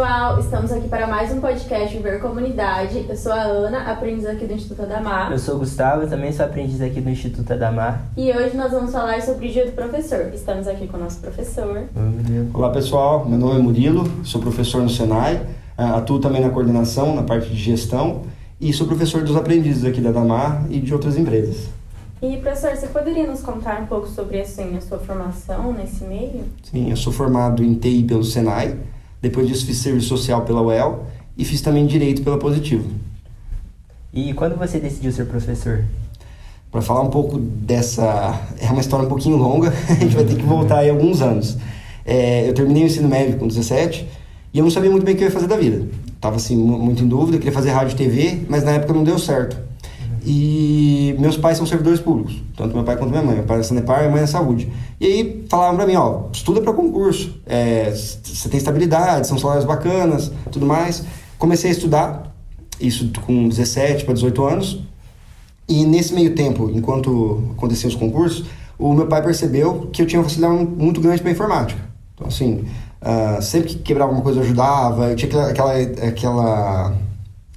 pessoal, estamos aqui para mais um podcast Viver Comunidade. Eu sou a Ana, aprendiz aqui do Instituto Adamar. Eu sou o Gustavo, também sou aprendiz aqui do Instituto Adamar. E hoje nós vamos falar sobre o Dia do Professor. Estamos aqui com o nosso professor. Olá pessoal, meu nome é Murilo, sou professor no Senai, ah, atuo também na coordenação, na parte de gestão e sou professor dos aprendizes aqui da Adamar e de outras empresas. E professor, você poderia nos contar um pouco sobre assim, a sua formação nesse meio? Sim, eu sou formado em TI pelo Senai, depois disso fiz serviço social pela UEL e fiz também direito pela Positivo. E quando você decidiu ser professor? Para falar um pouco dessa. É uma história um pouquinho longa, a gente vai ter que voltar aí alguns anos. É, eu terminei o ensino médio com 17 e eu não sabia muito bem o que eu ia fazer da vida. Tava assim, muito em dúvida, queria fazer rádio e TV, mas na época não deu certo. E meus pais são servidores públicos, tanto meu pai quanto minha mãe. Meu pai é Sanepar minha mãe é Saúde. E aí falavam pra mim, ó, estuda para concurso, é, você tem estabilidade, são salários bacanas, tudo mais. Comecei a estudar, isso com 17 para 18 anos. E nesse meio tempo, enquanto aconteciam os concursos, o meu pai percebeu que eu tinha uma facilidade muito grande para informática. Então, assim, uh, sempre que quebrava uma coisa eu ajudava, eu tinha aquela, aquela, aquela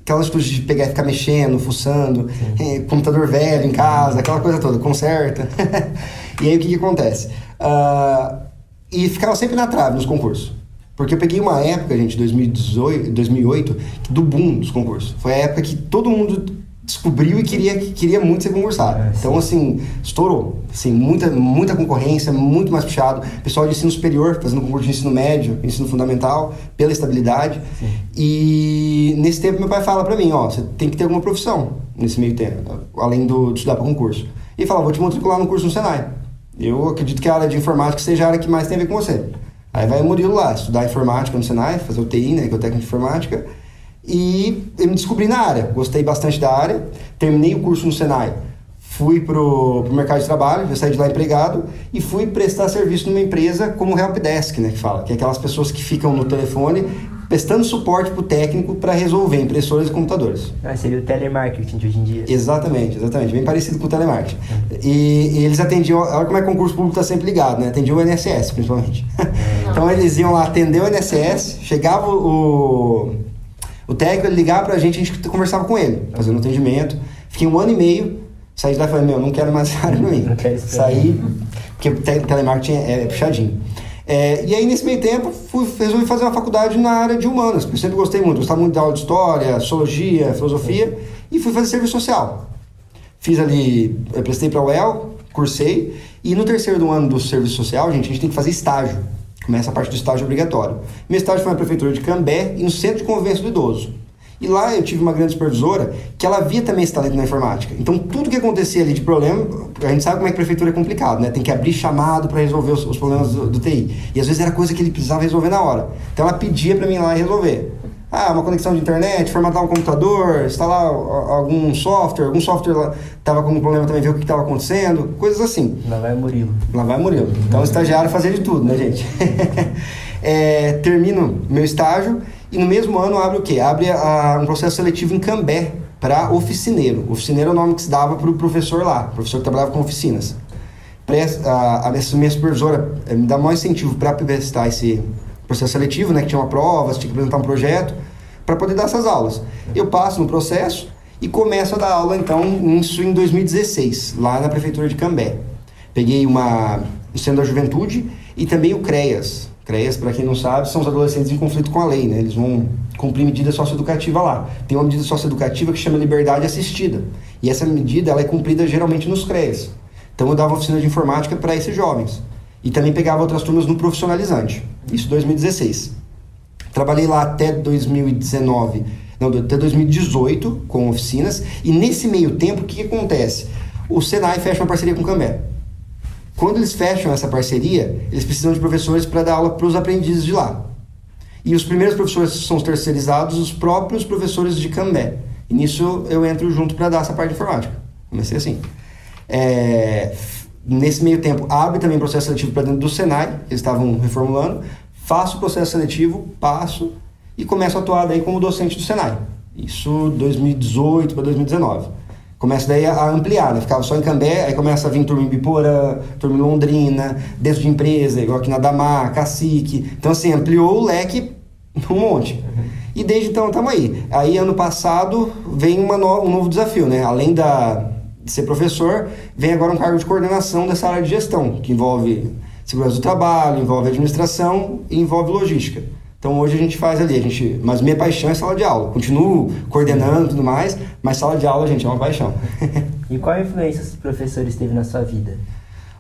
aquelas coisas de pegar e ficar mexendo, fuçando, é, computador velho em casa, aquela coisa toda, conserta. e aí o que, que acontece? Uh, e ficava sempre na trave nos concursos. Porque eu peguei uma época, gente, 2018, 2008, do boom dos concursos. Foi a época que todo mundo descobriu e queria, queria muito ser concursado. É, então, assim, estourou. Assim, muita, muita concorrência, muito mais puxado. Pessoal de ensino superior fazendo concurso de ensino médio, ensino fundamental, pela estabilidade. Sim. E nesse tempo meu pai fala para mim, ó, você tem que ter alguma profissão nesse meio tempo, além do, de estudar para concurso. E fala, vou te matricular no curso no Senai. Eu acredito que a área de informática seja a área que mais tem a ver com você. Aí vai o Murilo lá, estudar informática no Senai, fazer o TI, né, que é o técnico de informática e eu me descobri na área, gostei bastante da área, terminei o curso no Senai, fui pro, pro mercado de trabalho, já saí de lá empregado e fui prestar serviço numa empresa como helpdesk, né, que fala, que é aquelas pessoas que ficam no telefone prestando suporte para o técnico para resolver impressoras e computadores. Ah, seria o telemarketing de hoje em dia. Exatamente, exatamente, bem parecido com o telemarketing. Uhum. E, e, eles atendiam, olha como é que o concurso público está sempre ligado, né? Atendiam o INSS, principalmente. então eles iam lá atender o INSS, chegava o o técnico ele ligava pra gente, a gente conversava com ele, fazendo atendimento. Fiquei um ano e meio, saí de lá e falei, meu, não quero mais essa área pra mim. Saí, porque o telemarketing é, é puxadinho. É, e aí, nesse meio tempo, fui, resolvi fazer uma faculdade na área de humanas, porque eu sempre gostei muito, gostava muito da aula de história, sociologia, filosofia, e fui fazer serviço social. Fiz ali, prestei para a UEL, cursei, e no terceiro do ano do serviço social, gente, a gente tem que fazer estágio. Começa a parte do estágio obrigatório. Meu estágio foi na prefeitura de Cambé e no centro de convivência do idoso. E lá eu tive uma grande supervisora que ela via também esse talento na informática. Então tudo que acontecia ali de problema, a gente sabe como é que a prefeitura é complicado, né? Tem que abrir chamado para resolver os, os problemas do, do, TI. E às vezes era coisa que ele precisava resolver na hora. Então ela pedia para mim ir lá resolver. Ah, uma conexão de internet, formatar um computador, instalar algum software, algum software estava com um problema também, ver o que estava acontecendo, coisas assim. Lá vai o Murilo. Lá vai o Murilo. Então, o estagiário fazia de tudo, né, gente? é, termino meu estágio e no mesmo ano abre o quê? Abre a, um processo seletivo em Cambé para oficineiro. Oficineiro é o nome que se dava para o professor lá, professor que trabalhava com oficinas. A, a, a minha supervisora eh, me dá maior incentivo para prestar esse processo seletivo, né, que tinha uma prova, tinha que apresentar um projeto, para poder dar essas aulas. Eu passo no processo e começo a dar aula, então, isso em 2016, lá na Prefeitura de Cambé. Peguei uma, o Centro da Juventude e também o CREAS. CREAS, para quem não sabe, são os adolescentes em conflito com a lei, né? Eles vão cumprir medida socioeducativa lá. Tem uma medida socioeducativa que chama liberdade assistida. E essa medida ela é cumprida geralmente nos CREAS. Então eu dava oficina de informática para esses jovens. E também pegava outras turmas no profissionalizante. Isso em 2016. Trabalhei lá até 2019, não, até 2018 com oficinas. E nesse meio tempo, o que, que acontece? O Senai fecha uma parceria com o Cambé. Quando eles fecham essa parceria, eles precisam de professores para dar aula para os aprendizes de lá. E os primeiros professores são os terceirizados, os próprios professores de Cambé. E nisso eu entro junto para dar essa parte de informática. Comecei assim. É, Nesse meio tempo, abre também processo seletivo para dentro do Senai, eles estavam reformulando, faço o processo seletivo, passo e começo a atuar daí como docente do Senai. Isso 2018 para 2019. Começa daí a ampliar, né? Ficava só em Cambé, aí começa a vir turma em Biporã, turma em Londrina, dentro de empresa, igual aqui na Damar, Cacique. Então, assim, ampliou o leque Um monte. E desde então estamos aí. Aí ano passado vem no, um novo desafio, né? Além da, de ser professor, vem agora um cargo de coordenação dessa área de gestão, que envolve segurança do trabalho, envolve administração e envolve logística. Então hoje a gente faz ali, a gente, mas minha paixão é sala de aula. Continuo coordenando e tudo mais, mas sala de aula, gente, é uma paixão. e qual influência os professores teve na sua vida?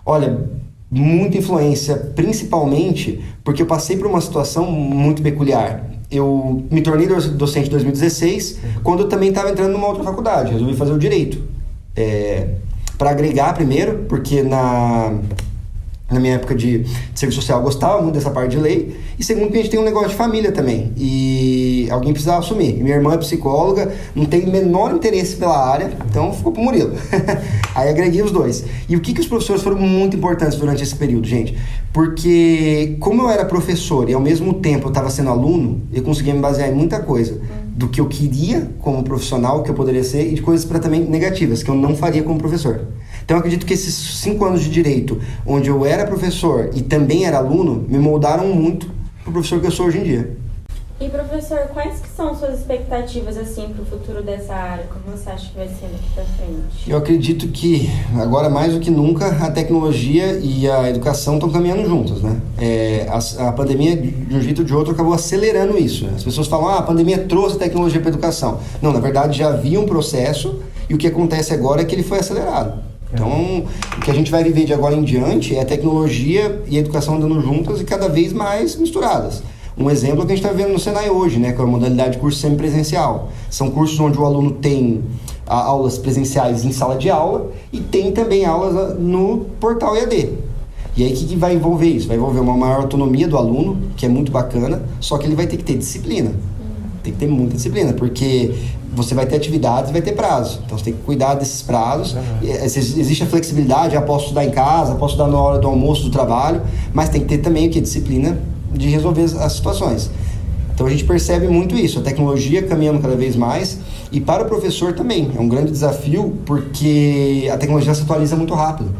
Olha, muita influência, principalmente porque eu passei por uma situação muito peculiar. Eu me tornei docente em 2016, quando eu também estava entrando numa outra faculdade, resolvi fazer o direito. É, para agregar primeiro, porque na na minha época de, de, serviço social, eu gostava muito dessa parte de lei. E segundo, que a gente tem um negócio de família também. E alguém precisava assumir. Minha irmã é psicóloga, não tem o menor interesse pela área, então ficou pro Murilo. Aí agreguei os dois. E o que, que os professores foram muito importantes durante esse período, gente? Porque, como eu era professor e ao mesmo tempo eu estava sendo aluno, eu conseguia me basear em muita coisa do que eu queria como profissional, que eu poderia ser, e de coisas para também negativas, que eu não faria como professor. Então, eu acredito que esses cinco anos de direito, onde eu era professor e também era aluno, me moldaram muito para o professor que eu sou hoje em dia. E professor, quais que são suas expectativas assim para o futuro dessa área? Como você acha que vai ser daqui para frente? Eu acredito que agora mais do que nunca a tecnologia e a educação estão caminhando juntas, né? É, a, a, pandemia de um jeito ou de outro acabou acelerando isso. Né? As pessoas falam, ah, a pandemia trouxe tecnologia para a educação. Não, na verdade já havia um processo e o que acontece agora é que ele foi acelerado. Então, o que a gente vai viver de agora em diante é tecnologia e educação andando juntas e cada vez mais misturadas. Um exemplo é que a gente está vendo no Senai hoje, né, com a modalidade de curso semipresencial. São cursos onde o aluno tem a, ah, aulas presenciais em sala de aula e tem também aulas ah, no portal EAD. E aí o que, que vai envolver isso? Vai envolver uma maior autonomia do aluno, que é muito bacana, só que ele vai ter que ter disciplina. Tem que ter muita disciplina, porque você vai ter atividades e vai ter prazo. Então você tem que cuidar desses prazos. Uhum. Existe a flexibilidade, eu posso estudar em casa, posso estudar na hora do almoço do trabalho, mas tem que ter também o que? Disciplina de resolver as situações. Então a gente percebe muito isso, a tecnologia caminhando cada vez mais e para o professor também é um grande desafio porque a tecnologia se atualiza muito rápido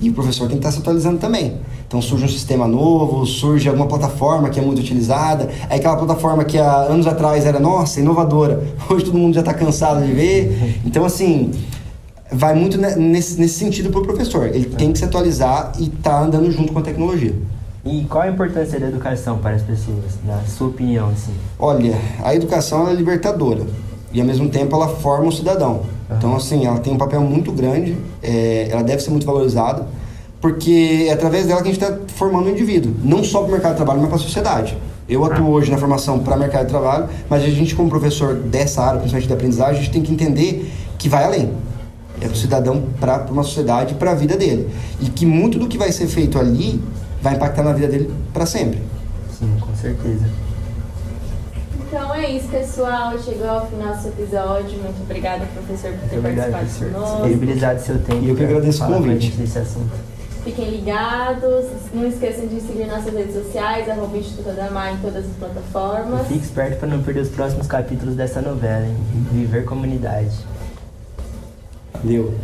e o professor tem que estar se atualizando também. Então surge um sistema novo, surge alguma plataforma que é muito utilizada, é aquela plataforma que há anos atrás era nossa inovadora, hoje todo mundo já está cansado de ver. Então assim vai muito nesse, nesse sentido para o professor, ele tem que se atualizar e estar tá andando junto com a tecnologia. E qual a importância da educação para as pessoas, na sua opinião? Assim? Olha, a educação é libertadora e ao mesmo tempo ela forma o cidadão. Uhum. Então, assim, ela tem um papel muito grande, é, ela deve ser muito valorizada, porque é através dela que a gente está formando o indivíduo, não só para o mercado de trabalho, mas para a sociedade. Eu atuo hoje na formação para mercado de trabalho, mas a gente, como professor dessa área, principalmente da aprendizagem, a gente tem que entender que vai além. É do cidadão para uma sociedade, para a vida dele. E que muito do que vai ser feito ali vai impactar na vida dele para sempre. Sim, com certeza. Então é isso, pessoal. Chegou ao final desse episódio. Muito obrigada, professor, por ter Obrigado, participado conosco. Disponibilizado seu tempo. E eu que agradeço o convite. Desse assunto. Fiquem ligados. Não esqueçam de seguir nossas redes sociais, arroba Instituto Adamar em todas as plataformas. E fique esperto para não perder os próximos capítulos dessa novela, hein? Viver Comunidade. Deu.